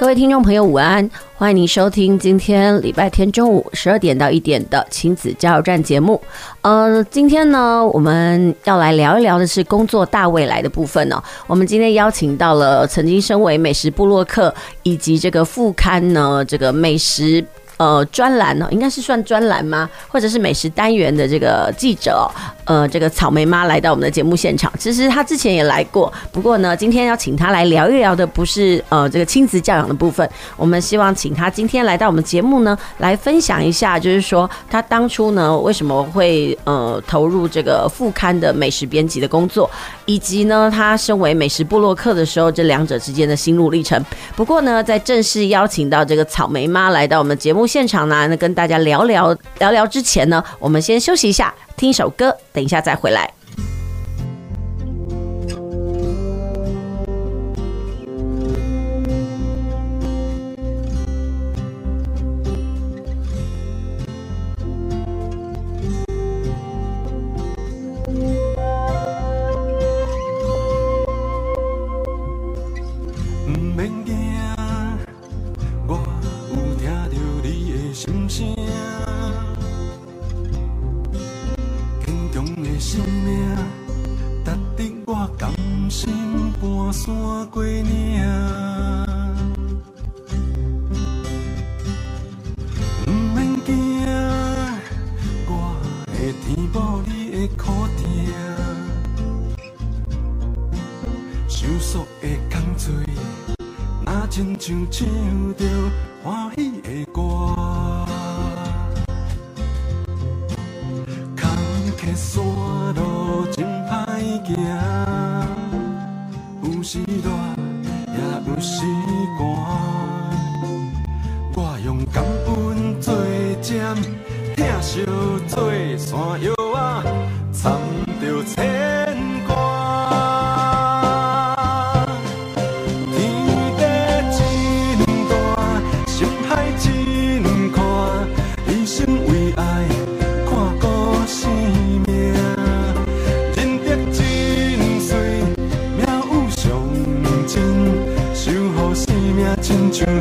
各位听众朋友，午安！欢迎您收听今天礼拜天中午十二点到一点的亲子加油站节目。呃，今天呢，我们要来聊一聊的是工作大未来的部分呢。我们今天邀请到了曾经身为美食部落客以及这个副刊呢，这个美食。呃，专栏呢，应该是算专栏吗？或者是美食单元的这个记者，呃，这个草莓妈来到我们的节目现场。其实她之前也来过，不过呢，今天要请她来聊一聊的不是呃这个亲子教养的部分。我们希望请她今天来到我们节目呢，来分享一下，就是说她当初呢为什么会呃投入这个副刊的美食编辑的工作，以及呢她身为美食部落客的时候，这两者之间的心路历程。不过呢，在正式邀请到这个草莓妈来到我们节目。现场呢，那跟大家聊聊聊聊之前呢，我们先休息一下，听一首歌，等一下再回来。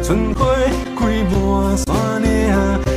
春花开满山岭。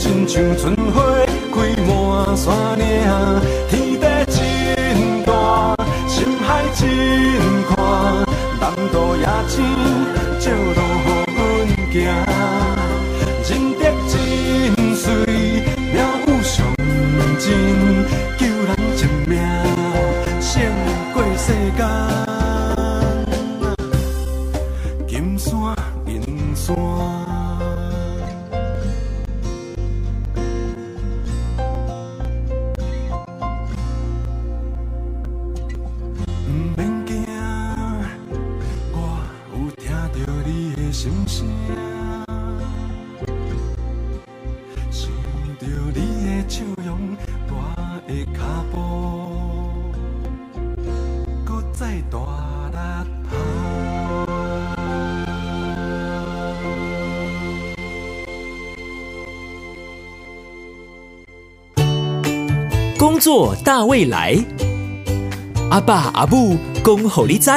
亲像春花开满山岭，做大未来，阿爸阿母恭候你知。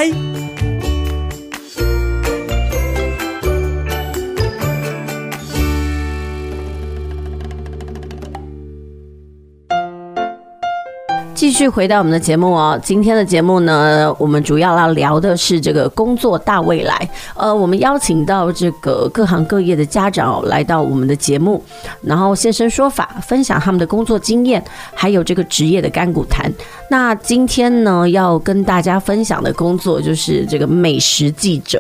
继续回到我们的节目哦，今天的节目呢，我们主要要聊的是这个工作大未来。呃，我们邀请到这个各行各业的家长来到我们的节目，然后现身说法，分享他们的工作经验，还有这个职业的甘苦谈。那今天呢，要跟大家分享的工作就是这个美食记者。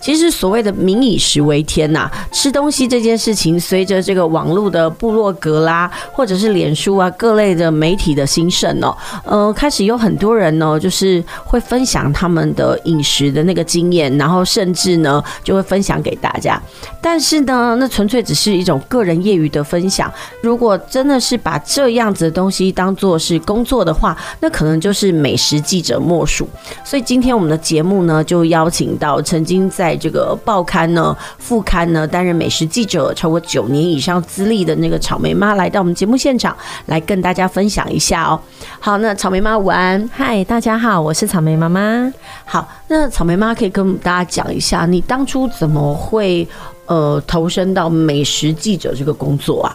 其实所谓的“民以食为天”呐，吃东西这件事情，随着这个网络的部落格啦，或者是脸书啊各类的媒体的兴盛哦，呃，开始有很多人呢，就是会分享他们的饮食的那个经验，然后甚至呢就会分享给大家。但是呢，那纯粹只是一种个人业余的分享。如果真的是把这样子的东西当做是工作的话，那可能就是美食记者莫属。所以今天我们的节目呢，就邀请到曾经。在这个报刊呢、副刊呢担任美食记者超过九年以上资历的那个草莓妈来到我们节目现场，来跟大家分享一下哦。好，那草莓妈午安，嗨，大家好，我是草莓妈妈。好，那草莓妈可以跟大家讲一下，你当初怎么会呃投身到美食记者这个工作啊？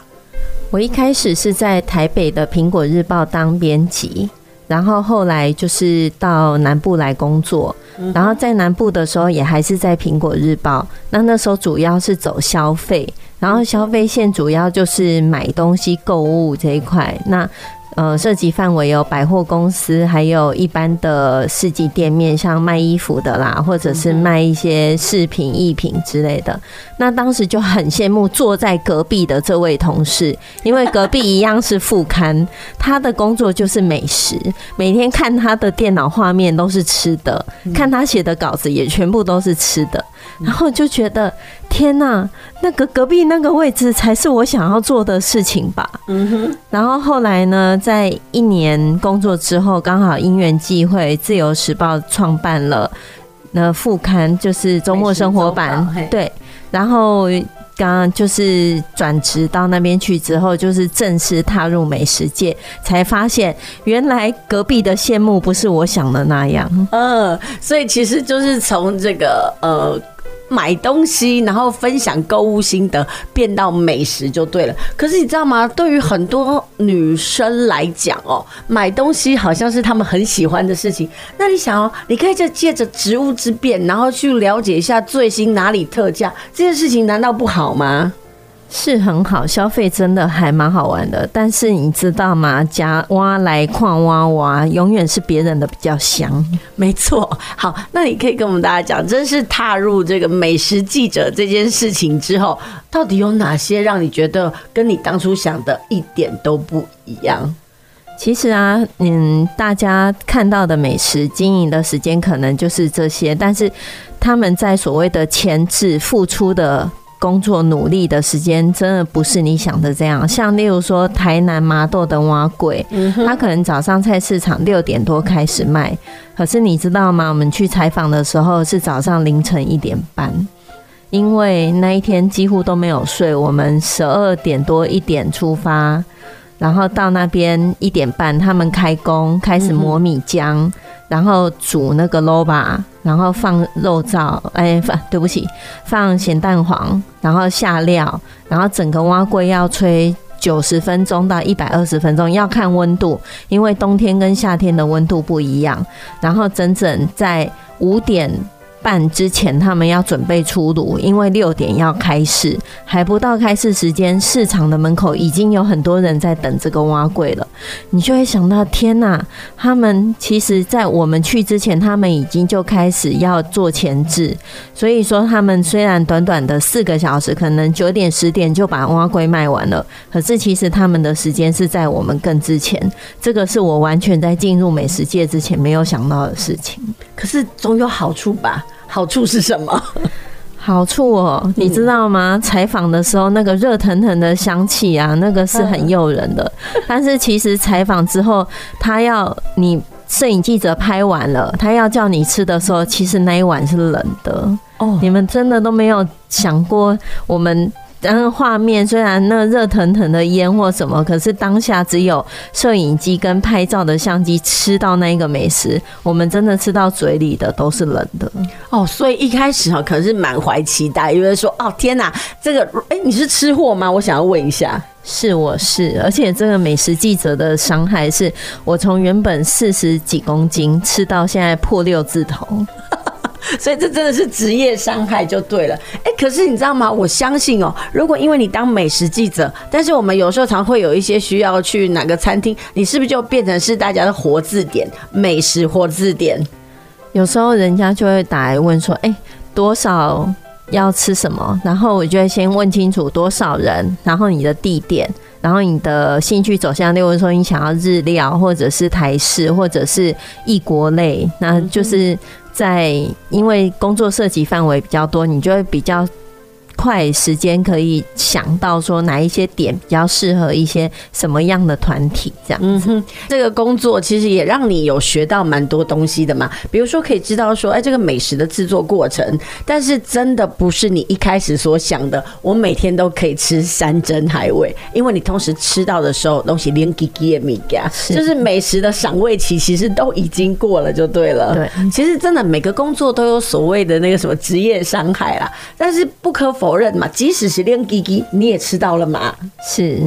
我一开始是在台北的苹果日报当编辑，然后后来就是到南部来工作。然后在南部的时候，也还是在苹果日报。那那时候主要是走消费，然后消费线主要就是买东西、购物这一块。那呃，涉及范围有百货公司，还有一般的市集店面，像卖衣服的啦，或者是卖一些饰品、艺品之类的。那当时就很羡慕坐在隔壁的这位同事，因为隔壁一样是副刊，他的工作就是美食，每天看他的电脑画面都是吃的，看他写的稿子也全部都是吃的。然后就觉得天呐，那个隔壁那个位置才是我想要做的事情吧。嗯哼。然后后来呢，在一年工作之后，刚好因缘际会，《自由时报》创办了那副刊，就是周末生活版。对。然后刚刚就是转职到那边去之后，就是正式踏入美食界，才发现原来隔壁的羡慕不是我想的那样。嗯，所以其实就是从这个呃。买东西，然后分享购物心得，变到美食就对了。可是你知道吗？对于很多女生来讲哦，买东西好像是她们很喜欢的事情。那你想哦，你可以就借着职务之便，然后去了解一下最新哪里特价，这件事情难道不好吗？是很好，消费真的还蛮好玩的。但是你知道吗？夹挖来矿挖挖，永远是别人的比较香。没错。好，那你可以跟我们大家讲，真是踏入这个美食记者这件事情之后，到底有哪些让你觉得跟你当初想的一点都不一样？其实啊，嗯，大家看到的美食经营的时间可能就是这些，但是他们在所谓的前置付出的。工作努力的时间，真的不是你想的这样。像例如说，台南麻豆的碗粿，他可能早上菜市场六点多开始卖，可是你知道吗？我们去采访的时候是早上凌晨一点半，因为那一天几乎都没有睡。我们十二点多一点出发，然后到那边一点半，他们开工开始磨米浆。然后煮那个萝卜，然后放肉燥，哎，放对不起，放咸蛋黄，然后下料，然后整个碗粿要吹九十分钟到一百二十分钟，要看温度，因为冬天跟夏天的温度不一样。然后整整在五点半之前，他们要准备出炉，因为六点要开市，还不到开市时间，市场的门口已经有很多人在等这个碗粿了。你就会想到，天哪！他们其实，在我们去之前，他们已经就开始要做前置。所以说，他们虽然短短的四个小时，可能九点十点就把碗粿卖完了，可是其实他们的时间是在我们更之前。这个是我完全在进入美食界之前没有想到的事情。可是总有好处吧？好处是什么？好处哦，你知道吗？采访的时候那个热腾腾的香气啊，那个是很诱人的。但是其实采访之后，他要你摄影记者拍完了，他要叫你吃的时候，其实那一碗是冷的。哦，你们真的都没有想过我们。然后画面虽然那热腾腾的烟或什么，可是当下只有摄影机跟拍照的相机吃到那一个美食，我们真的吃到嘴里的都是冷的哦。所以一开始哈，可是满怀期待，因为说哦天哪，这个哎你是吃货吗？我想要问一下，是我是，而且这个美食记者的伤害是我从原本四十几公斤吃到现在破六字头。所以这真的是职业伤害就对了。哎，可是你知道吗？我相信哦，如果因为你当美食记者，但是我们有时候常会有一些需要去哪个餐厅，你是不是就变成是大家的活字典，美食活字典？有时候人家就会打来问说：“哎，多少要吃什么？”然后我就会先问清楚多少人，然后你的地点，然后你的兴趣走向，例如说你想要日料，或者是台式，或者是异国类，那就是。在，因为工作涉及范围比较多，你就会比较。快时间可以想到说哪一些点比较适合一些什么样的团体这样子。这个工作其实也让你有学到蛮多东西的嘛，比如说可以知道说，哎，这个美食的制作过程。但是真的不是你一开始所想的，我每天都可以吃山珍海味，因为你同时吃到的时候东西连给给也没给，就是美食的赏味期其实都已经过了就对了。对，其实真的每个工作都有所谓的那个什么职业伤害啦，但是不可否。否认嘛，即使是练鸡鸡，你也吃到了嘛？是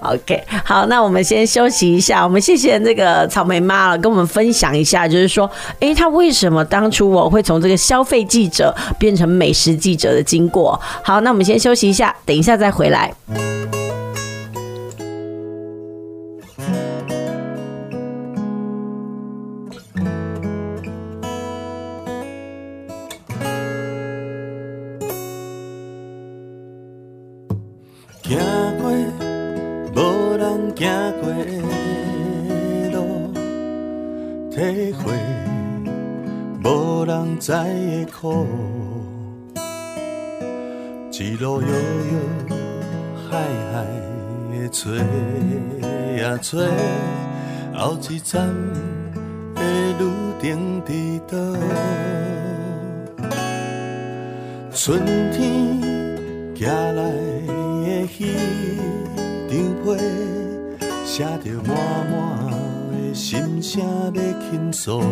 ，OK，好，那我们先休息一下。我们谢谢这个草莓妈了，跟我们分享一下，就是说，哎、欸，她为什么当初我会从这个消费记者变成美食记者的经过？好，那我们先休息一下，等一下再回来。知的苦，一路悠悠海海的找呀找，后一站的路程伫倒？春天寄来的彼张被，写着满满的心声要倾诉。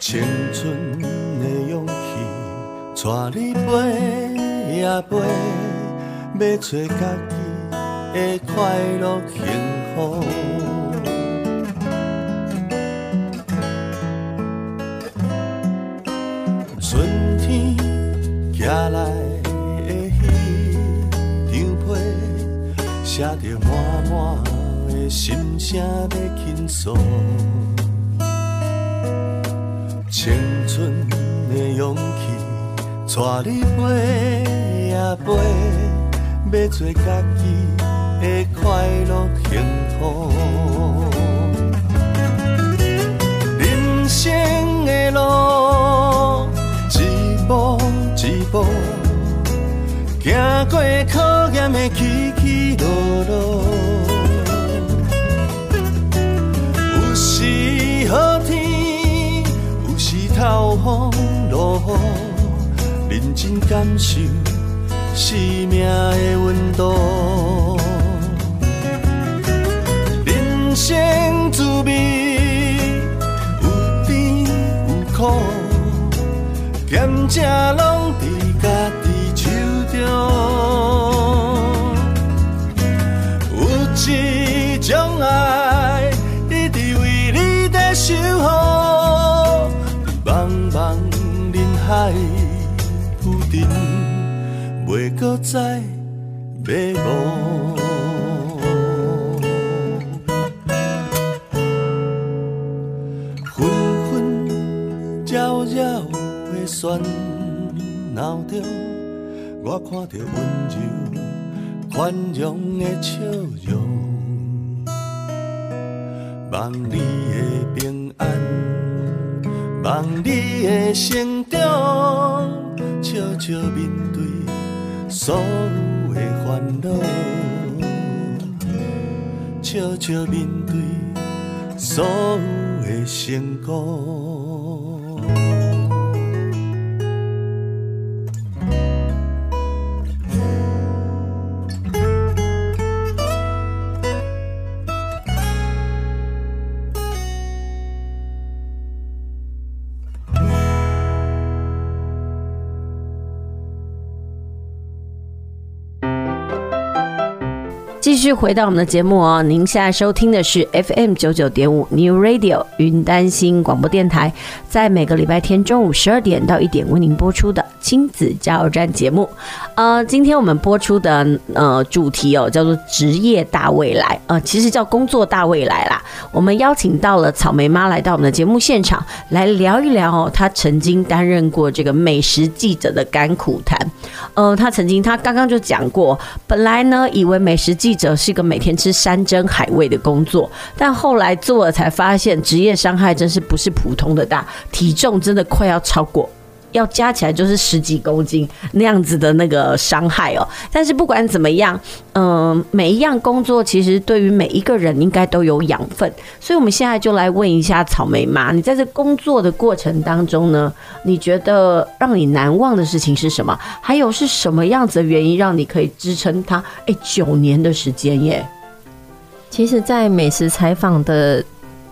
青春的勇气，带你飞呀飞，要找家己的快乐幸福。春天寄来的彼张被，写着满满的心声要倾诉。青春的勇气，带你飞呀飞，要做家己的快乐幸福。人生的路，一步一步，走过考验的起起落落，风落雨，认真感受生命的温度。人生滋味有甜有苦，甘蔗拢我看到温柔宽容的笑容，望你的平安，望你的成长，笑笑面对所有的烦恼，笑笑面对所有的成功。继续回到我们的节目哦，您现在收听的是 FM 九九点五 New Radio 云丹新广播电台，在每个礼拜天中午十二点到一点为您播出的亲子加油站节目。呃，今天我们播出的呃主题哦叫做职业大未来，呃，其实叫工作大未来啦。我们邀请到了草莓妈来到我们的节目现场，来聊一聊哦，她曾经担任过这个美食记者的甘苦谈。呃，她曾经她刚刚就讲过，本来呢以为美食记者是一个每天吃山珍海味的工作，但后来做了才发现，职业伤害真是不是普通的大，体重真的快要超过，要加起来就是十几公斤那样子的那个伤害哦。但是不管怎么样，嗯、每一样工作其实对于每一个人应该都有养分，所以我们现在就来问一下草莓妈，你在这工作的过程当中呢，你觉得让你难忘的事情是什么？还有是什么样子的原因让你可以支撑它？哎，九年的时间耶！其实，在美食采访的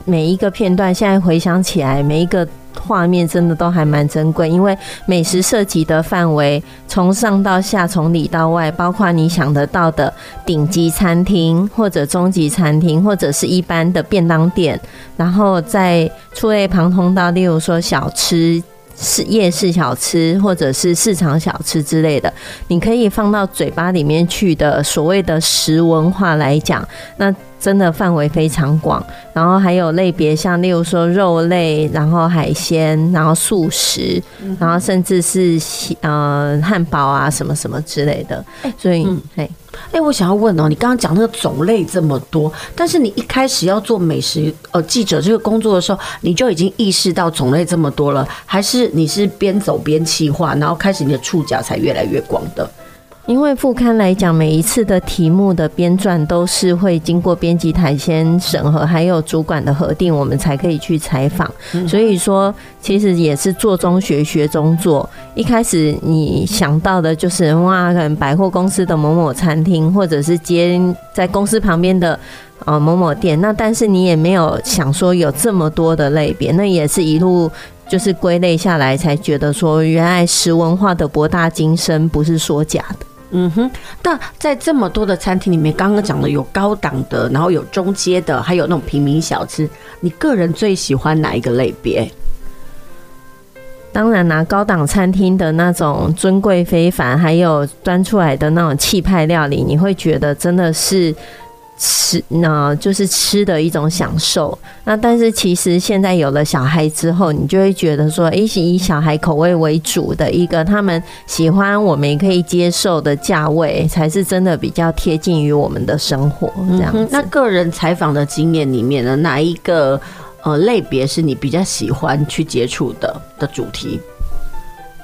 每一个片段，现在回想起来，每一个。画面真的都还蛮珍贵，因为美食涉及的范围从上到下，从里到外，包括你想得到的顶级餐厅，或者中级餐厅，或者是一般的便当店，然后在触类旁通道，例如说小吃、是夜市小吃，或者是市场小吃之类的，你可以放到嘴巴里面去的所谓的食文化来讲，那。真的范围非常广，然后还有类别，像例如说肉类，然后海鲜，然后素食，然后甚至是呃汉堡啊什么什么之类的。所以，哎，哎，我想要问哦，你刚刚讲那个种类这么多，但是你一开始要做美食呃记者这个工作的时候，你就已经意识到种类这么多了，还是你是边走边企划，然后开始你的触角才越来越广的？因为副刊来讲，每一次的题目的编撰都是会经过编辑台先审核，还有主管的核定，我们才可以去采访。所以说，其实也是做中学，学中做。一开始你想到的就是哇，可能百货公司的某某餐厅，或者是接在公司旁边的呃某某店。那但是你也没有想说有这么多的类别，那也是一路就是归类下来，才觉得说原来食文化的博大精深不是说假的。嗯哼，那在这么多的餐厅里面，刚刚讲的有高档的，然后有中阶的，还有那种平民小吃，你个人最喜欢哪一个类别？当然拿高档餐厅的那种尊贵非凡，还有端出来的那种气派料理，你会觉得真的是。吃，那就是吃的一种享受。那但是其实现在有了小孩之后，你就会觉得说，诶，是以小孩口味为主的一个他们喜欢，我们也可以接受的价位，才是真的比较贴近于我们的生活这样。嗯，那个人采访的经验里面呢，哪一个呃类别是你比较喜欢去接触的的主题？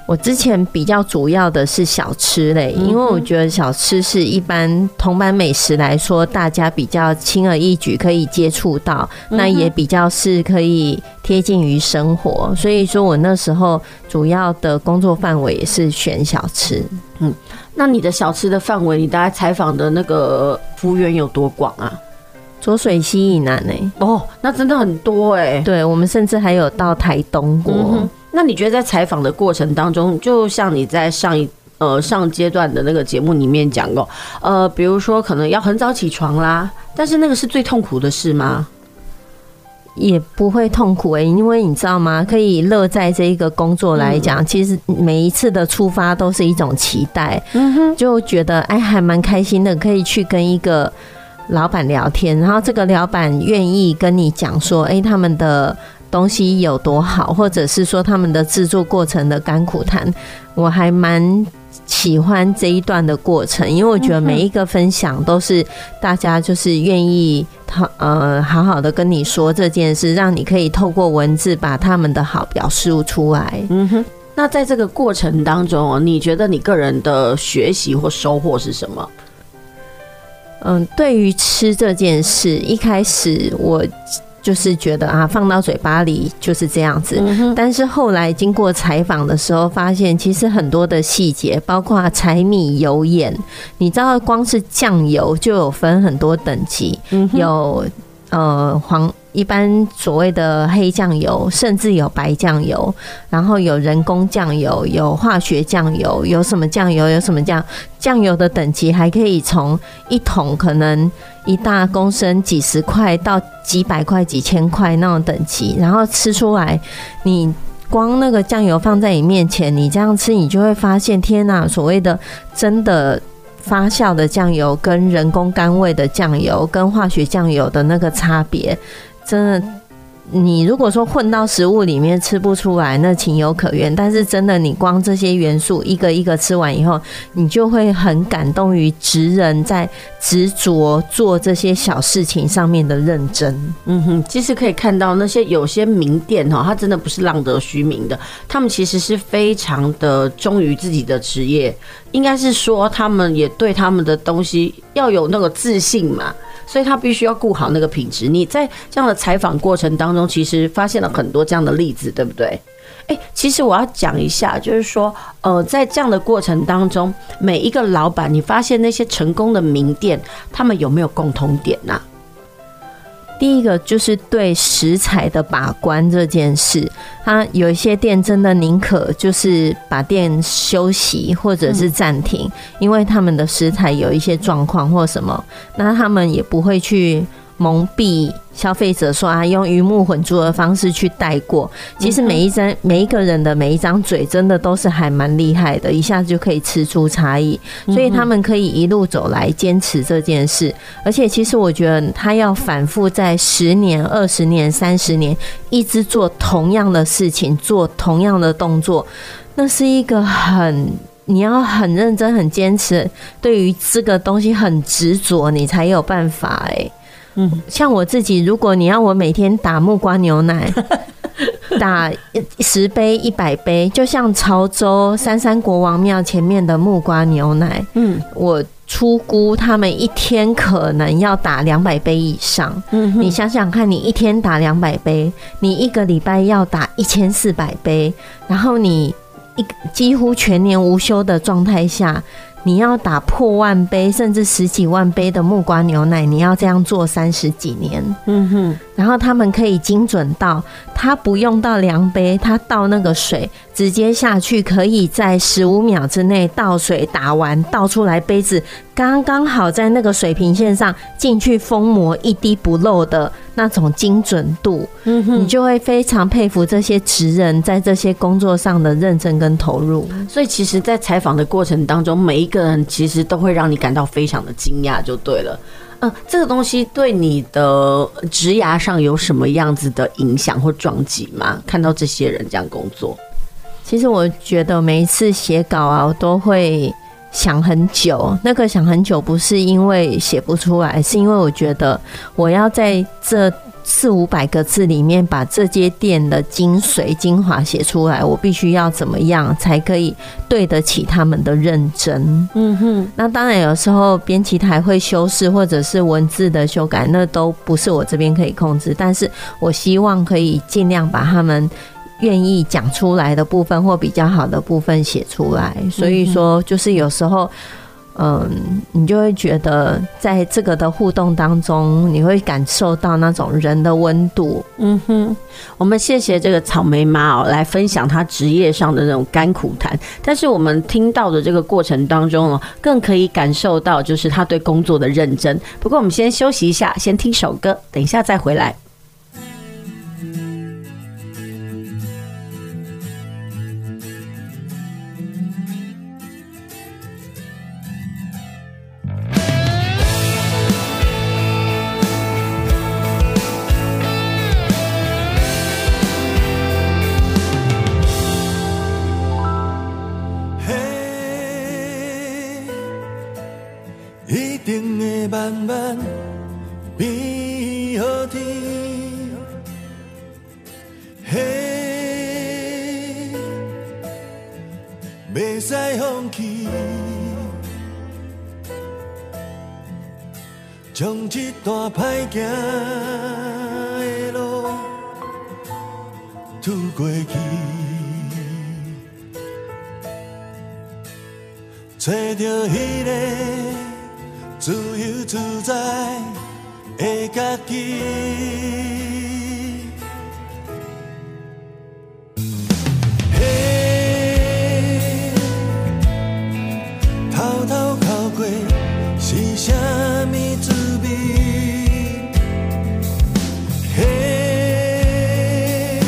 我之前比较主要的是小吃类，因为我觉得小吃是一般同版美食来说，大家比较轻而易举可以接触到，那也比较是可以贴近于生活，所以说我那时候主要的工作范围也是选小吃。嗯，那你的小吃的范围，你大概采访的那个服务员有多广啊？浊水溪以南呢、欸？哦，那真的很多哎、欸。对，我们甚至还有到台东过。嗯那你觉得在采访的过程当中，就像你在上一呃上阶段的那个节目里面讲过，呃，比如说可能要很早起床啦，但是那个是最痛苦的事吗？也不会痛苦诶、欸，因为你知道吗？可以乐在这一个工作来讲，嗯、其实每一次的出发都是一种期待，嗯哼，就觉得哎还蛮开心的，可以去跟一个老板聊天，然后这个老板愿意跟你讲说，哎，他们的。东西有多好，或者是说他们的制作过程的甘苦谈，我还蛮喜欢这一段的过程，因为我觉得每一个分享都是大家就是愿意他呃好好的跟你说这件事，让你可以透过文字把他们的好表述出来。嗯哼，那在这个过程当中，你觉得你个人的学习或收获是什么？嗯，对于吃这件事，一开始我。就是觉得啊，放到嘴巴里就是这样子。但是后来经过采访的时候，发现其实很多的细节，包括柴米油盐，你知道，光是酱油就有分很多等级，有呃黄。一般所谓的黑酱油，甚至有白酱油，然后有人工酱油，有化学酱油，有什么酱油，有什么酱酱油的等级，还可以从一桶可能一大公升几十块到几百块、几千块那种等级，然后吃出来，你光那个酱油放在你面前，你这样吃，你就会发现，天哪！所谓的真的发酵的酱油，跟人工甘味的酱油，跟化学酱油的那个差别。真的，你如果说混到食物里面吃不出来，那情有可原。但是真的，你光这些元素一个一个吃完以后，你就会很感动于职人在执着做这些小事情上面的认真。嗯哼，其实可以看到那些有些名店哈，它真的不是浪得虚名的，他们其实是非常的忠于自己的职业，应该是说他们也对他们的东西要有那个自信嘛。所以他必须要顾好那个品质。你在这样的采访过程当中，其实发现了很多这样的例子，对不对？诶，其实我要讲一下，就是说，呃，在这样的过程当中，每一个老板，你发现那些成功的名店，他们有没有共同点呐？第一个就是对食材的把关这件事，他有一些店真的宁可就是把店休息或者是暂停，因为他们的食材有一些状况或什么，那他们也不会去蒙蔽。消费者说啊，用鱼目混珠的方式去带过，其实每一张每一个人的每一张嘴，真的都是还蛮厉害的，一下子就可以吃出差异，所以他们可以一路走来坚持这件事。而且，其实我觉得他要反复在十年、二十年、三十年，一直做同样的事情，做同样的动作，那是一个很你要很认真、很坚持，对于这个东西很执着，你才有办法哎。嗯，像我自己，如果你要我每天打木瓜牛奶，打十杯、一百杯，就像潮州三山国王庙前面的木瓜牛奶，嗯，我初估他们一天可能要打两百杯以上。嗯，你想想看，你一天打两百杯，你一个礼拜要打一千四百杯，然后你一几乎全年无休的状态下。你要打破万杯，甚至十几万杯的木瓜牛奶，你要这样做三十几年。嗯哼，然后他们可以精准到，他不用到量杯，他倒那个水直接下去，可以在十五秒之内倒水打完，倒出来杯子刚刚好在那个水平线上进去封膜，一滴不漏的那种精准度。嗯哼，你就会非常佩服这些职人在这些工作上的认真跟投入。所以，其实，在采访的过程当中，每一个人其实都会让你感到非常的惊讶，就对了。嗯，这个东西对你的职涯上有什么样子的影响或撞击吗？看到这些人这样工作，其实我觉得每一次写稿啊，我都会想很久。那个想很久，不是因为写不出来，是因为我觉得我要在这四五百个字里面把这间店的精髓精华写出来，我必须要怎么样才可以对得起他们的认真？嗯哼，那当然有时候编辑台会修饰或者是文字的修改，那都不是我这边可以控制，但是我希望可以尽量把他们愿意讲出来的部分或比较好的部分写出来。所以说，就是有时候。嗯，你就会觉得在这个的互动当中，你会感受到那种人的温度。嗯哼，我们谢谢这个草莓妈哦，来分享她职业上的那种甘苦谈。但是我们听到的这个过程当中哦，更可以感受到就是她对工作的认真。不过我们先休息一下，先听首歌，等一下再回来。伴比好天，嘿，袂使放弃，将这段歹行的路渡过去，找那个。自由自在的家己。嘿，偷？嘿，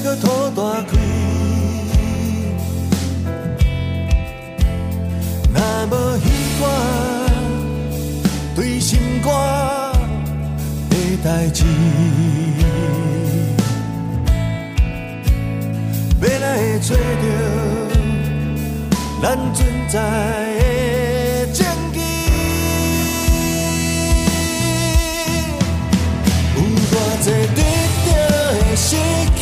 搁讨大亏？来记。未来会找到咱存在的证据。有偌多得到的失去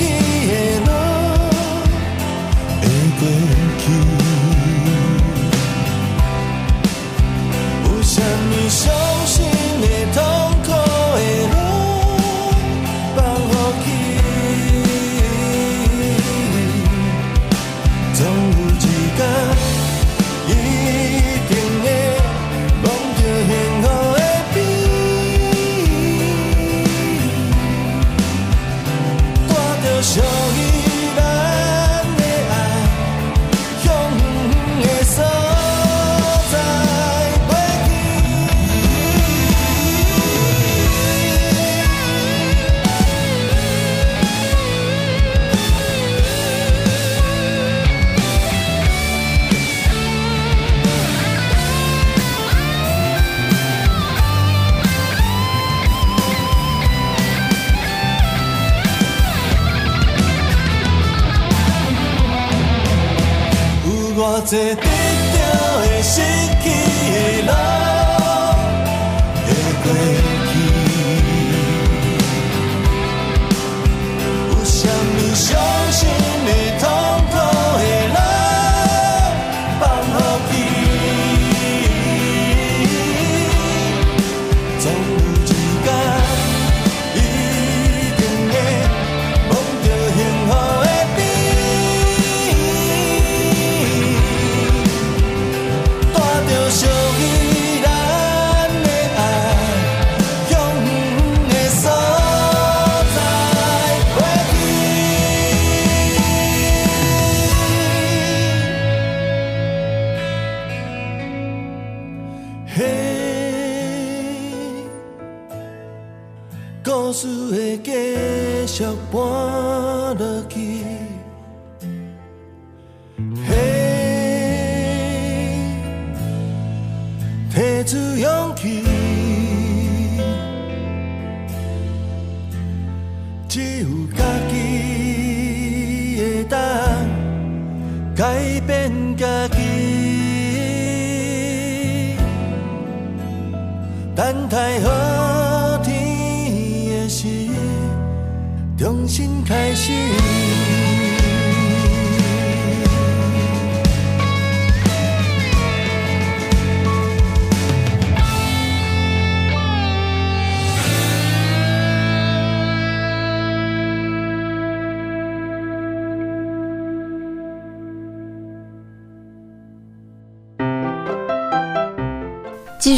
天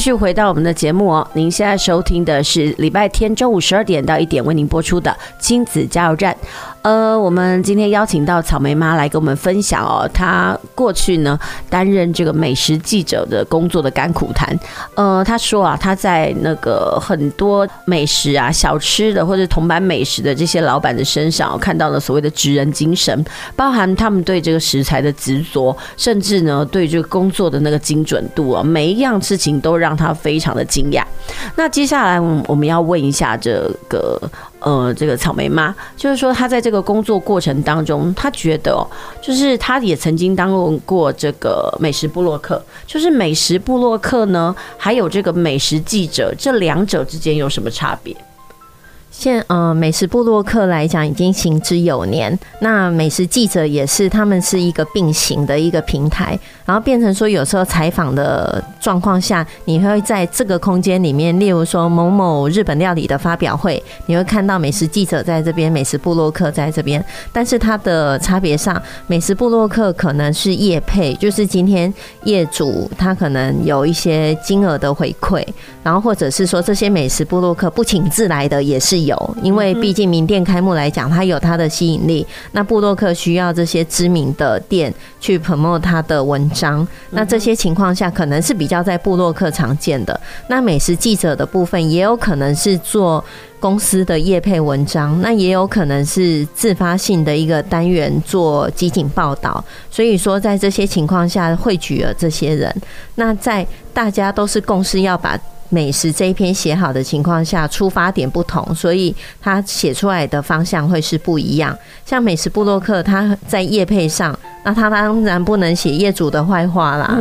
继续回到我们的节目哦，您现在收听的是礼拜天中午十二点到一点为您播出的亲子加油站。呃，我们今天邀请到草莓妈来跟我们分享哦，她过去呢担任这个美食记者的工作的甘苦谈。呃，她说啊，她在那个很多美食啊、小吃的或者铜板美食的这些老板的身上，看到了所谓的职人精神，包含他们对这个食材的执着，甚至呢对这个工作的那个精准度啊，每一样事情都让她非常的惊讶。那接下来我们要问一下这个。呃，这个草莓妈就是说，她在这个工作过程当中，她觉得哦，就是她也曾经当过这个美食部落客，就是美食部落客呢，还有这个美食记者，这两者之间有什么差别？现呃，美食部落客来讲已经行之有年，那美食记者也是，他们是一个并行的一个平台，然后变成说有时候采访的状况下，你会在这个空间里面，例如说某某日本料理的发表会，你会看到美食记者在这边，美食部落客在这边，但是它的差别上，美食部落客可能是业配，就是今天业主他可能有一些金额的回馈，然后或者是说这些美食部落客不请自来的也是。有，因为毕竟名店开幕来讲，它有它的吸引力。那布洛克需要这些知名的店去 promote 它的文章，那这些情况下可能是比较在布洛克常见的。那美食记者的部分也有可能是做公司的业配文章，那也有可能是自发性的一个单元做集锦报道。所以说，在这些情况下汇聚了这些人。那在大家都是共识要把。美食这一篇写好的情况下，出发点不同，所以他写出来的方向会是不一样。像美食布洛克，他在业配上，那他当然不能写业主的坏话啦。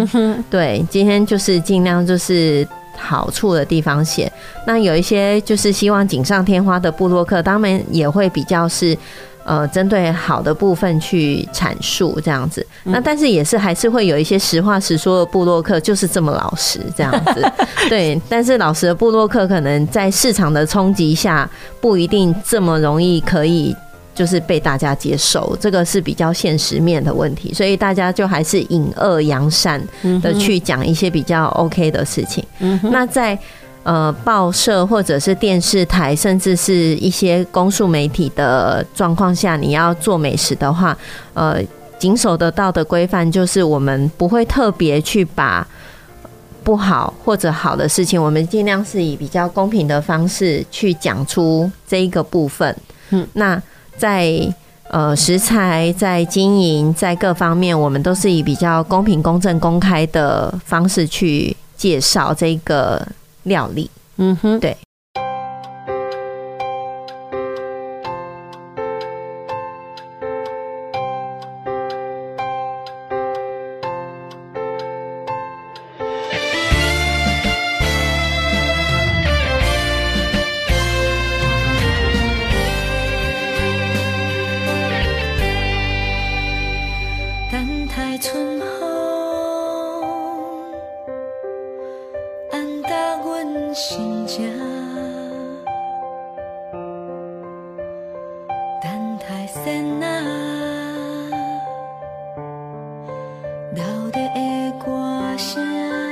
对，今天就是尽量就是好处的地方写。那有一些就是希望锦上添花的布洛克，当然也会比较是。呃，针对好的部分去阐述这样子，那但是也是还是会有一些实话实说的布洛克，就是这么老实这样子。对，但是老实的布洛克可能在市场的冲击下，不一定这么容易可以就是被大家接受，这个是比较现实面的问题，所以大家就还是隐恶扬善的去讲一些比较 OK 的事情。那在。呃，报社或者是电视台，甚至是一些公诉媒体的状况下，你要做美食的话，呃，谨守的道德规范就是我们不会特别去把不好或者好的事情，我们尽量是以比较公平的方式去讲出这一个部分。嗯，那在呃食材、在经营、在各方面，我们都是以比较公平、公正、公开的方式去介绍这个。料理，嗯哼，对。到底会歌声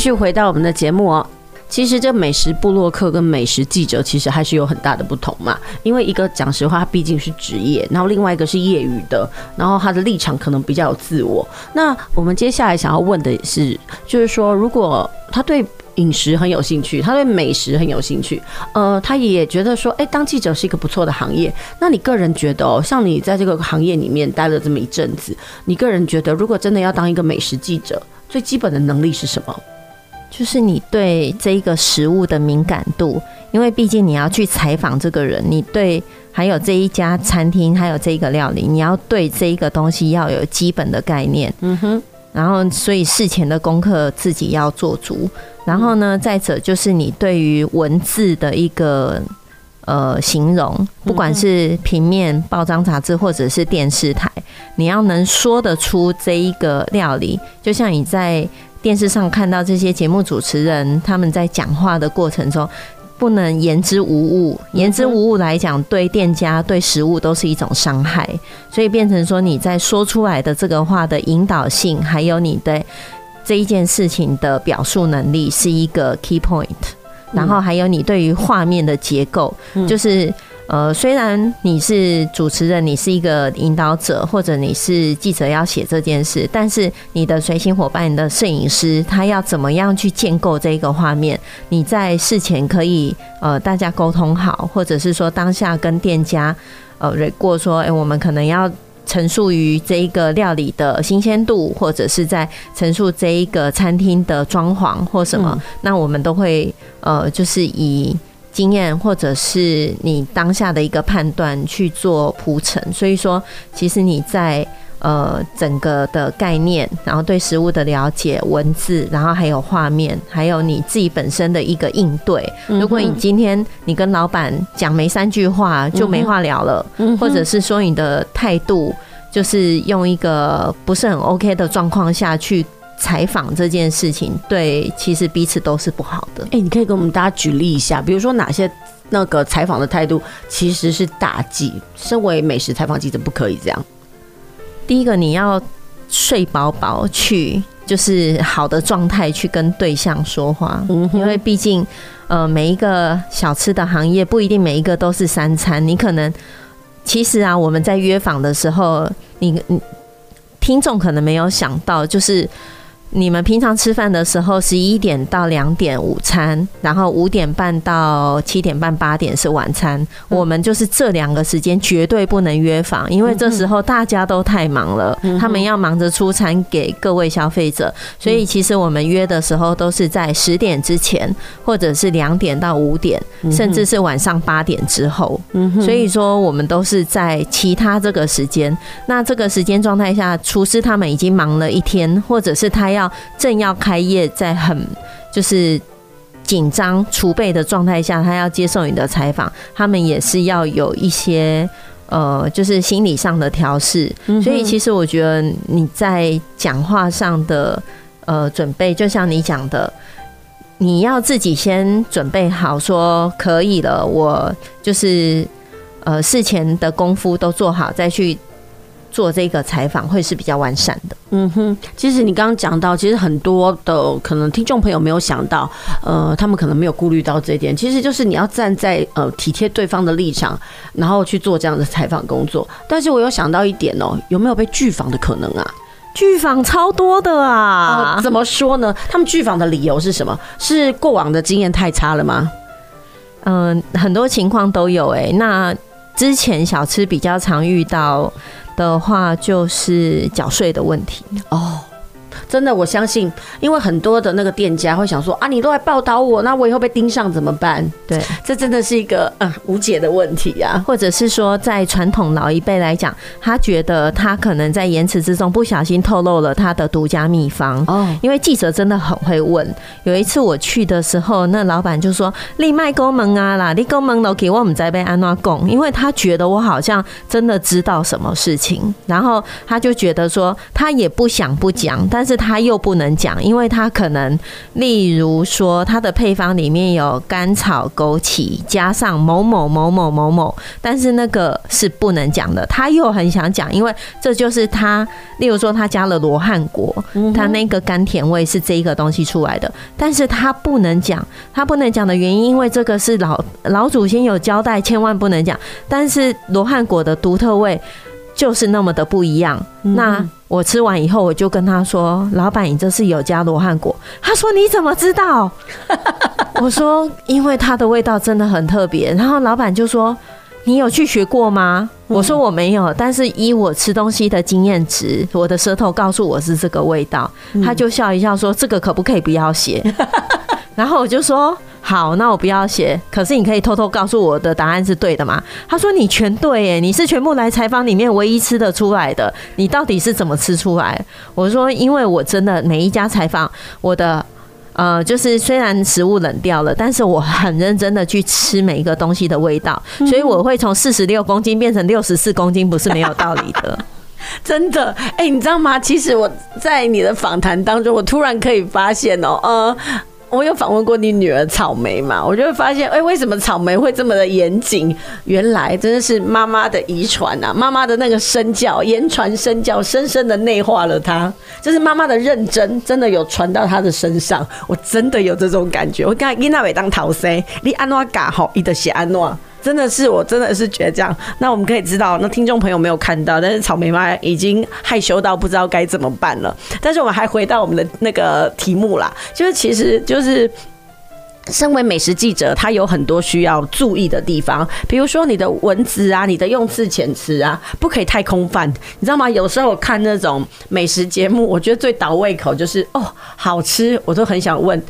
继续回到我们的节目哦。其实这美食部落客跟美食记者其实还是有很大的不同嘛，因为一个讲实话，他毕竟是职业，然后另外一个是业余的，然后他的立场可能比较有自我。那我们接下来想要问的是，就是说，如果他对饮食很有兴趣，他对美食很有兴趣，呃，他也觉得说，哎，当记者是一个不错的行业。那你个人觉得哦，像你在这个行业里面待了这么一阵子，你个人觉得，如果真的要当一个美食记者，最基本的能力是什么？就是你对这一个食物的敏感度，因为毕竟你要去采访这个人，你对还有这一家餐厅，还有这一个料理，你要对这一个东西要有基本的概念。嗯哼，然后所以事前的功课自己要做足。然后呢，再者就是你对于文字的一个呃形容，不管是平面、报章、杂志或者是电视台，你要能说得出这一个料理，就像你在。电视上看到这些节目主持人，他们在讲话的过程中，不能言之无物。言之无物来讲，对店家、对食物都是一种伤害。所以变成说，你在说出来的这个话的引导性，还有你的这一件事情的表述能力，是一个 key point。然后还有你对于画面的结构，就是。呃，虽然你是主持人，你是一个引导者，或者你是记者要写这件事，但是你的随行伙伴、你的摄影师，他要怎么样去建构这个画面？你在事前可以呃大家沟通好，或者是说当下跟店家呃蕊过说，哎、欸，我们可能要陈述于这一个料理的新鲜度，或者是在陈述这一个餐厅的装潢或什么，嗯、那我们都会呃就是以。经验或者是你当下的一个判断去做铺陈，所以说其实你在呃整个的概念，然后对食物的了解、文字，然后还有画面，还有你自己本身的一个应对。如果你今天你跟老板讲没三句话就没话聊了，或者是说你的态度就是用一个不是很 OK 的状况下去采访这件事情，对，其实彼此都是不好的。哎，你可以给我们大家举例一下，比如说哪些那个采访的态度其实是大忌，身为美食采访记者不可以这样。第一个，你要睡饱饱去，就是好的状态去跟对象说话，嗯，因为毕竟，呃，每一个小吃的行业不一定每一个都是三餐，你可能。其实啊，我们在约访的时候，你你听众可能没有想到，就是。你们平常吃饭的时候，十一点到两点午餐，然后五点半到七点半八点是晚餐。我们就是这两个时间绝对不能约访，因为这时候大家都太忙了，他们要忙着出餐给各位消费者。所以其实我们约的时候都是在十点之前，或者是两点到五点，甚至是晚上八点之后。所以说我们都是在其他这个时间。那这个时间状态下，厨师他们已经忙了一天，或者是他要。要正要开业，在很就是紧张储备的状态下，他要接受你的采访，他们也是要有一些呃，就是心理上的调试。所以，其实我觉得你在讲话上的呃准备，就像你讲的，你要自己先准备好，说可以了，我就是呃事前的功夫都做好，再去。做这个采访会是比较完善的。嗯哼，其实你刚刚讲到，其实很多的可能听众朋友没有想到，呃，他们可能没有顾虑到这一点。其实就是你要站在呃体贴对方的立场，然后去做这样的采访工作。但是我有想到一点哦，有没有被拒访的可能啊？拒访超多的啊！呃，怎么说呢？他们拒访的理由是什么？是过往的经验太差了吗？嗯，很多情况都有欸。那之前小吃比较常遇到。的话就是缴税的问题。哦，真的，我相信，因为很多的那个店家会想说啊，你都来报道我，那我以后被盯上怎么办？对，这真的是一个嗯无解的问题呀。或者是说，在传统老一辈来讲，他觉得他可能在言辞之中不小心透露了他的独家秘方哦，因为记者真的很会问。有一次我去的时候，那老板就说：“你卖公门啊啦，你公门都给我们在被安娜供，因为他觉得我好像真的知道什么事情。”然后他就觉得说，他也不想不讲，但是他又不能讲，因为他可能，例如说，他的配方里面有甘草、枸杞，加上某某某某某某，但是那个是不能讲的。他又很想讲，因为这就是他，例如说他加了罗汉果，他那个甘甜味是这一个东西出来的，但是他不能讲，他不能讲的原因，因为这个是老老祖先有交代，千万不能讲。但是罗汉果的独特味。就是那么的不一样。那我吃完以后，我就跟他说：“老板，你这是有加罗汉果。”他说：“你怎么知道？” 我说：“因为它的味道真的很特别。”然后老板就说：“你有去学过吗？”我说：“我没有，但是依我吃东西的经验值，我的舌头告诉我是这个味道。”他就笑一笑说：“这个可不可以不要写？” 然后我就说。好，那我不要写。可是你可以偷偷告诉我的答案是对的吗？他说你全对耶，你是全部来采访里面唯一吃得出来的。你到底是怎么吃出来？我说，因为我真的每一家采访，我的呃，就是虽然食物冷掉了，但是我很认真的去吃每一个东西的味道，所以我会从四十六公斤变成六十四公斤，不是没有道理的。真的，哎，你知道吗？其实我在你的访谈当中，我突然可以发现哦，呃。我有访问过你女儿草莓嘛？我就会发现，哎，为什么草莓会这么的严谨？原来真的是妈妈的遗传啊！妈妈的那个身教，言传身教，深深的内化了她。就是妈妈的认真，真的有传到她的身上。我真的有这种感觉。我刚才伊娜伟当头生，你安诺嘎吼，伊就写安诺。真的是，我真的是觉得这样。那我们可以知道，那听众朋友没有看到，但是草莓妈已经害羞到不知道该怎么办了。但是我们还回到我们的那个题目啦，就是其实就是，身为美食记者，他有很多需要注意的地方，比如说你的文字啊，你的用字遣词啊，不可以太空泛，你知道吗？有时候我看那种美食节目，我觉得最倒胃口就是哦，好吃，我都很想问。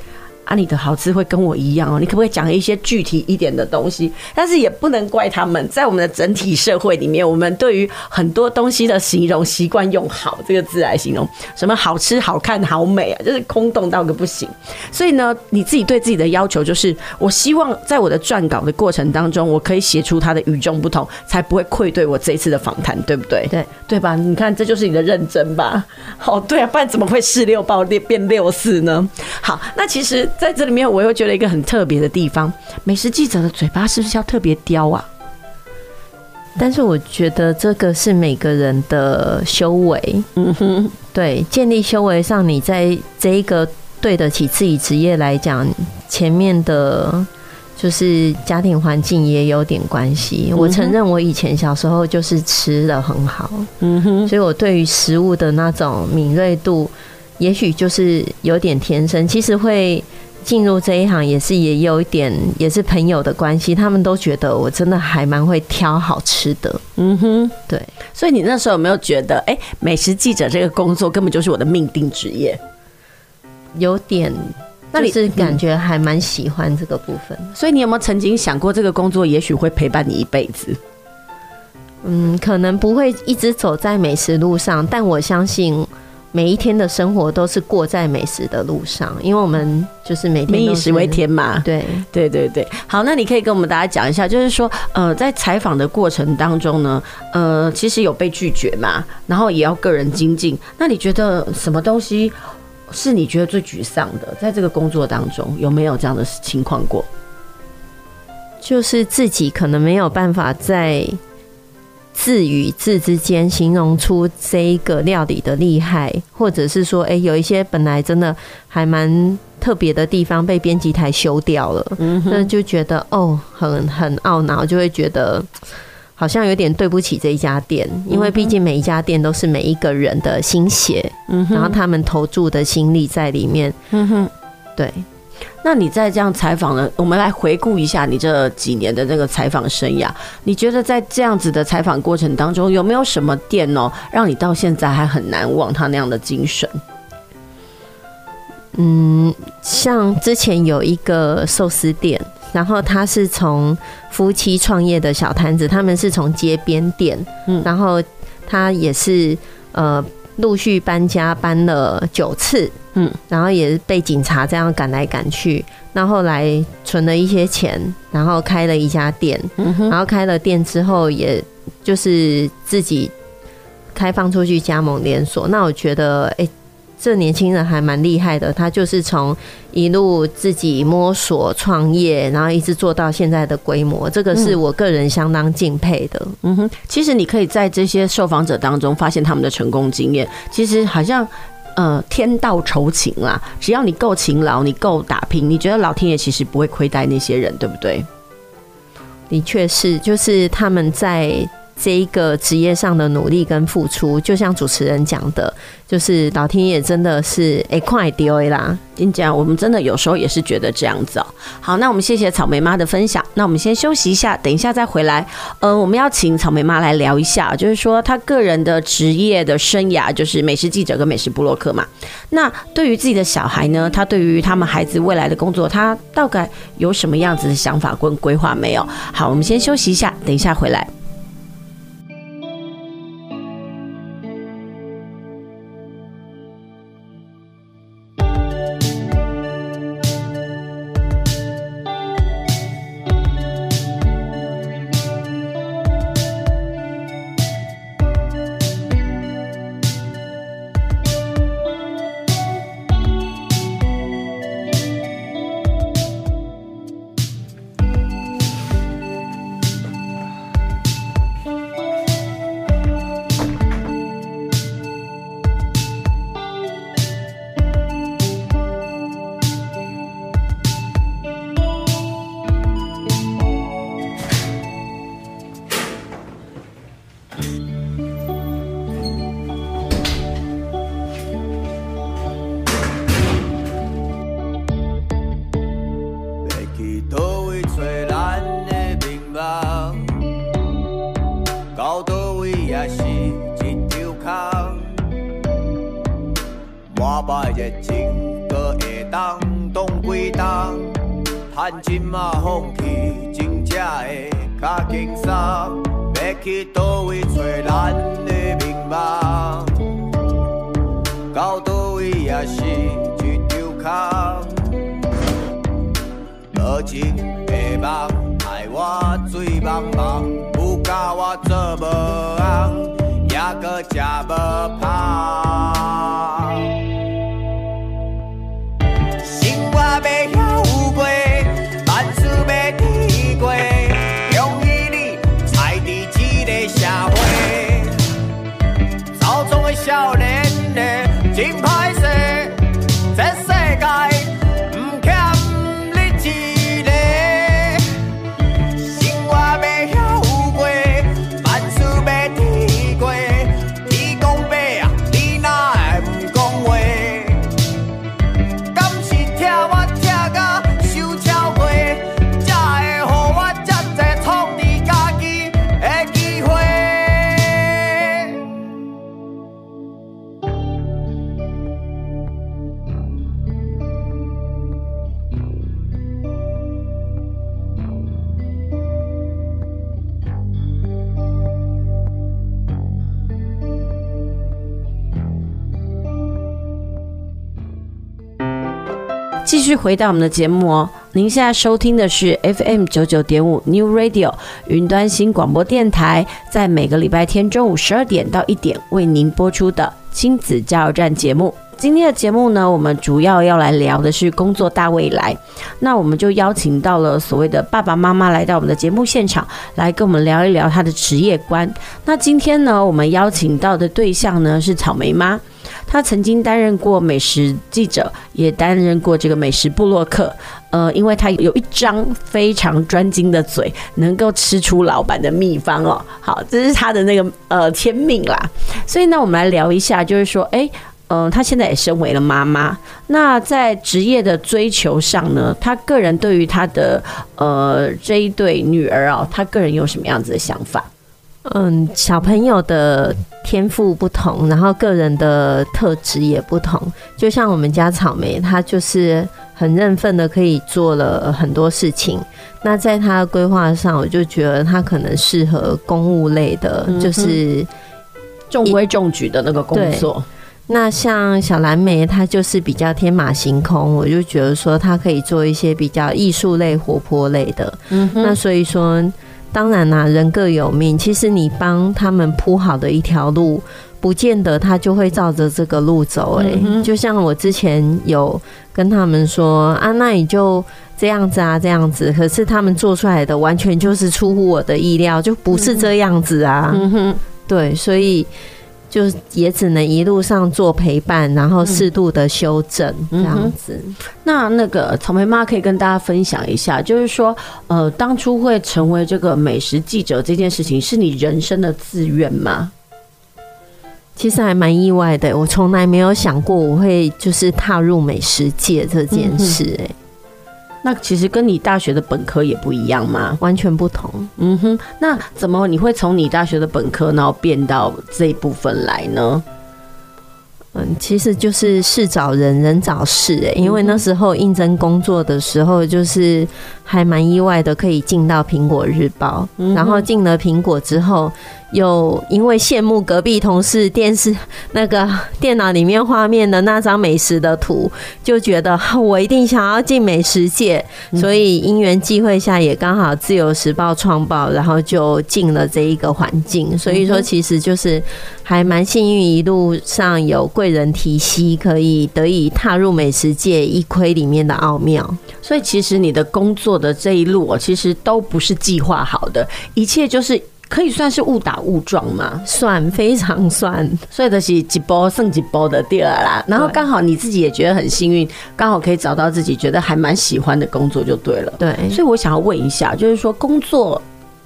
啊，你的好吃会跟我一样哦，你可不可以讲一些具体一点的东西？但是也不能怪他们，在我们的整体社会里面，我们对于很多东西的形容习惯用“好”这个字来形容，什么好吃、好看、好美啊，就是空洞到个不行。所以呢，你自己对自己的要求就是，我希望在我的撰稿的过程当中，我可以写出它的与众不同，才不会愧对我这一次的访谈，对不对？对对吧？你看，这就是你的认真吧？好，对啊，不然怎么会四六爆变变六四呢？好，那其实。在这里面，我又觉得一个很特别的地方，美食记者的嘴巴是不是要特别刁啊？但是我觉得这个是每个人的修为，嗯哼，对，建立修为上，你在这一个对得起自己职业来讲，前面的就是家庭环境也有点关系。我承认，我以前小时候就是吃的很好，嗯哼，所以我对于食物的那种敏锐度，也许就是有点天生。其实会。进入这一行也是也有一点，也是朋友的关系，他们都觉得我真的还蛮会挑好吃的。嗯哼，对。所以你那时候有没有觉得，哎、欸，美食记者这个工作根本就是我的命定职业？有点，那你是感觉还蛮喜欢这个部分。所以你有没有曾经想过，这个工作也许会陪伴你一辈子？嗯，可能不会一直走在美食路上，但我相信。每一天的生活都是过在美食的路上，因为我们就是每天民以食为天嘛。对对对对，好，那你可以跟我们大家讲一下，就是说，呃，在采访的过程当中呢，呃，其实有被拒绝嘛，然后也要个人精进。那你觉得什么东西是你觉得最沮丧的？在这个工作当中，有没有这样的情况过？就是自己可能没有办法在。字与字之间形容出这一个料理的厉害，或者是说，哎、欸，有一些本来真的还蛮特别的地方被编辑台修掉了，嗯，那就觉得哦，很很懊恼，就会觉得好像有点对不起这一家店，因为毕竟每一家店都是每一个人的心血，嗯，然后他们投注的心力在里面，嗯哼，对。那你在这样采访呢？我们来回顾一下你这几年的这个采访生涯。你觉得在这样子的采访过程当中，有没有什么店哦，让你到现在还很难忘他那样的精神？嗯，像之前有一个寿司店，然后他是从夫妻创业的小摊子，他们是从街边店，嗯，然后他也是呃。陆续搬家搬了九次，嗯，然后也是被警察这样赶来赶去。那后来存了一些钱，然后开了一家店，然后开了店之后，也就是自己开放出去加盟连锁。那我觉得，哎、欸。这年轻人还蛮厉害的，他就是从一路自己摸索创业，然后一直做到现在的规模，这个是我个人相当敬佩的。嗯哼，其实你可以在这些受访者当中发现他们的成功经验，其实好像呃天道酬勤啦，只要你够勤劳，你够打拼，你觉得老天爷其实不会亏待那些人，对不对？的确是，就是他们在。这一个职业上的努力跟付出，就像主持人讲的，就是老天爷真的是哎快丢啦！跟你讲，我们真的有时候也是觉得这样子哦。好，那我们谢谢草莓妈的分享。那我们先休息一下，等一下再回来。呃，我们要请草莓妈来聊一下，就是说她个人的职业的生涯，就是美食记者跟美食部落客嘛。那对于自己的小孩呢，她对于他们孩子未来的工作，她大概有什么样子的想法跟规划没有？好，我们先休息一下，等一下回来。较轻松，要去叨位找咱的名望，到叨位也是一场空。无情的梦，害我醉茫茫，有甲我做无红，也阁食无芳。续回到我们的节目哦，您现在收听的是 FM 九九点五 New Radio 云端新广播电台，在每个礼拜天中午十二点到一点为您播出的亲子加油站节目。今天的节目呢，我们主要要来聊的是工作大未来。那我们就邀请到了所谓的爸爸妈妈来到我们的节目现场，来跟我们聊一聊他的职业观。那今天呢，我们邀请到的对象呢是草莓妈。他曾经担任过美食记者，也担任过这个美食部落客。呃，因为他有一张非常专精的嘴，能够吃出老板的秘方哦。好，这是他的那个呃天命啦。所以呢，我们来聊一下，就是说，哎，呃，他现在也身为了妈妈。那在职业的追求上呢，他个人对于他的呃这一对女儿啊、哦，她个人有什么样子的想法？嗯，小朋友的天赋不同，然后个人的特质也不同。就像我们家草莓，他就是很认份的，可以做了很多事情。那在他的规划上，我就觉得他可能适合公务类的，就是中规中矩的那个工作。那像小蓝莓，它就是比较天马行空，我就觉得说它可以做一些比较艺术类、活泼类的。嗯，那所以说。当然啦、啊，人各有命。其实你帮他们铺好的一条路，不见得他就会照着这个路走、欸。哎，就像我之前有跟他们说啊，那你就这样子啊，这样子。可是他们做出来的完全就是出乎我的意料，就不是这样子啊。嗯哼，对，所以。就也只能一路上做陪伴，然后适度的修正这样子。嗯、那那个草莓妈可以跟大家分享一下，就是说，呃，当初会成为这个美食记者这件事情，是你人生的志愿吗？其实还蛮意外的，我从来没有想过我会就是踏入美食界这件事、欸，哎。那其实跟你大学的本科也不一样吗？完全不同。嗯哼，那怎么你会从你大学的本科，然后变到这一部分来呢？嗯，其实就是事找人，人找事。哎，因为那时候应征工作的时候，就是还蛮意外的，可以进到苹果日报。然后进了苹果之后。又因为羡慕隔壁同事电视那个电脑里面画面的那张美食的图，就觉得我一定想要进美食界，所以因缘际会下也刚好自由时报创报，然后就进了这一个环境。所以说，其实就是还蛮幸运，一路上有贵人提携，可以得以踏入美食界一窥里面的奥妙。所以，其实你的工作的这一路，其实都不是计划好的，一切就是。可以算是误打误撞嘛？算，非常算，所以就是几波剩几波的第二啦。然后刚好你自己也觉得很幸运，刚好可以找到自己觉得还蛮喜欢的工作就对了。对，所以我想要问一下，就是说工作，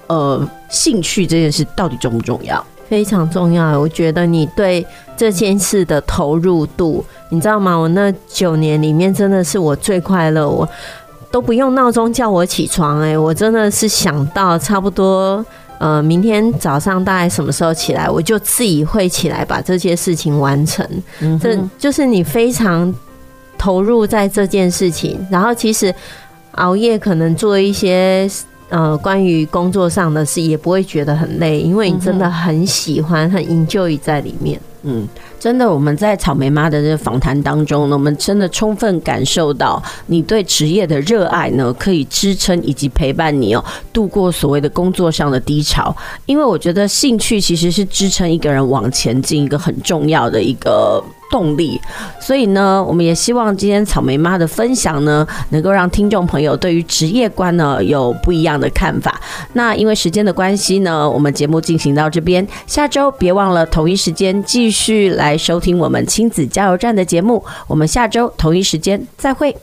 呃，兴趣这件事到底重不重要？非常重要。我觉得你对这件事的投入度，你知道吗？我那九年里面真的是我最快乐，我都不用闹钟叫我起床，欸，哎，我真的是想到差不多。呃，明天早上大概什么时候起来，我就自己会起来把这些事情完成。嗯，这就是你非常投入在这件事情，然后其实熬夜可能做一些呃关于工作上的事，也不会觉得很累，因为你真的很喜欢，很 enjoy 在里面。嗯，真的，我们在草莓妈的这个访谈当中呢，我们真的充分感受到你对职业的热爱呢，可以支撑以及陪伴你哦，度过所谓的工作上的低潮。因为我觉得兴趣其实是支撑一个人往前进一个很重要的一个。动力，所以呢，我们也希望今天草莓妈的分享呢，能够让听众朋友对于职业观呢有不一样的看法。那因为时间的关系呢，我们节目进行到这边，下周别忘了同一时间继续来收听我们亲子加油站的节目。我们下周同一时间再会。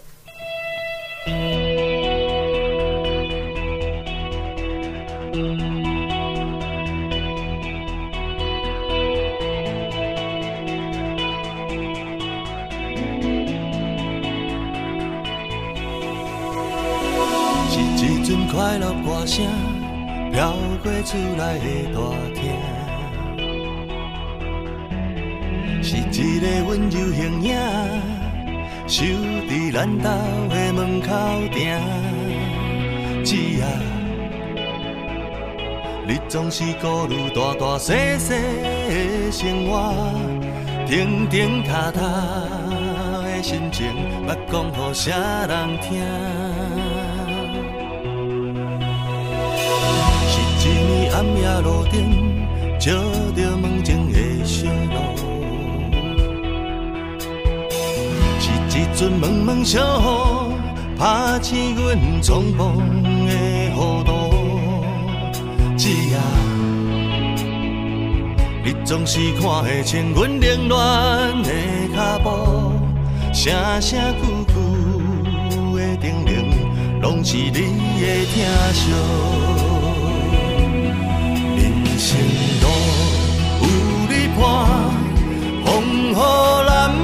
声飘过厝内的大厅，是一个温柔形影，守伫咱家的门口埕。姊仔，你总是顾虑大大小小的生活，停停踏踏的心情，捌讲予啥人听？暗夜路顶，照着梦境的小路，是一阵蒙蒙小雨，拍醒阮苍茫的糊涂。姊仔，你总是看会清阮凌乱的脚步，声声句句的叮咛，拢是你的疼惜。人生路有你伴，风雨难。